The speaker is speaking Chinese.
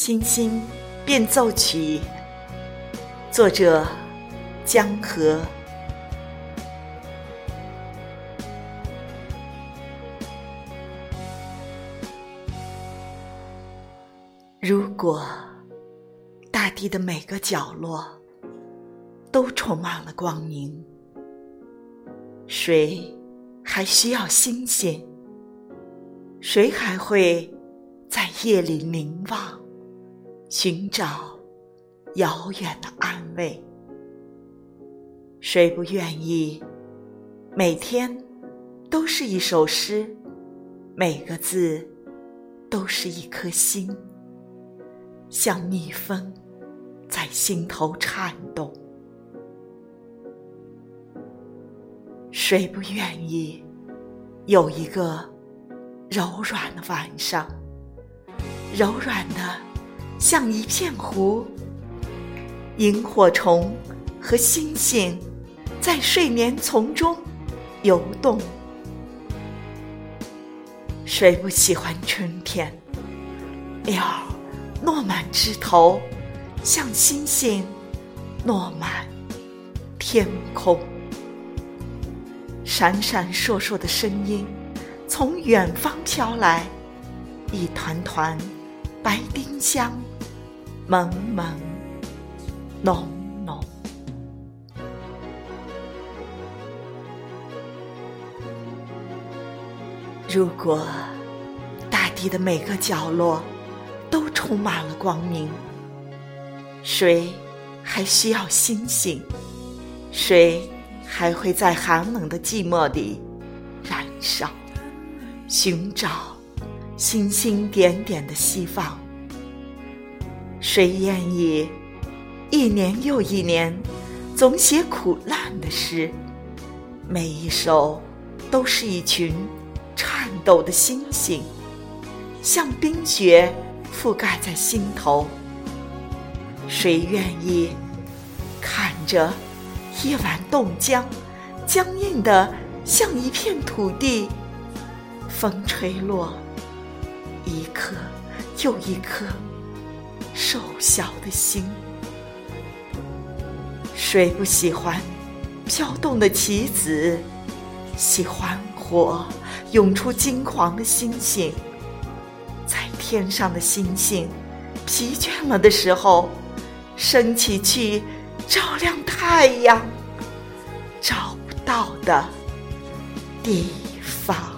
星星变奏曲，作者江河。如果大地的每个角落都充满了光明，谁还需要星星？谁还会在夜里凝望？寻找遥远的安慰，谁不愿意每天都是一首诗，每个字都是一颗心，像蜜蜂在心头颤动？谁不愿意有一个柔软的晚上，柔软的？像一片湖，萤火虫和星星在睡眠丛中游动。谁不喜欢春天？鸟落满枝头，像星星落满天空。闪闪烁烁的声音从远方飘来，一团团白丁香。朦朦胧胧。如果大地的每个角落都充满了光明，谁还需要星星？谁还会在寒冷的寂寞里燃烧，寻找星星点点的希望？谁愿意一年又一年总写苦难的诗？每一首都是一群颤抖的星星，像冰雪覆盖在心头。谁愿意看着夜晚冻僵、僵硬的像一片土地？风吹落一颗又一颗。瘦小的心，谁不喜欢飘动的棋子？喜欢火涌出金黄的星星，在天上的星星疲倦了的时候，升起去照亮太阳找不到的地方。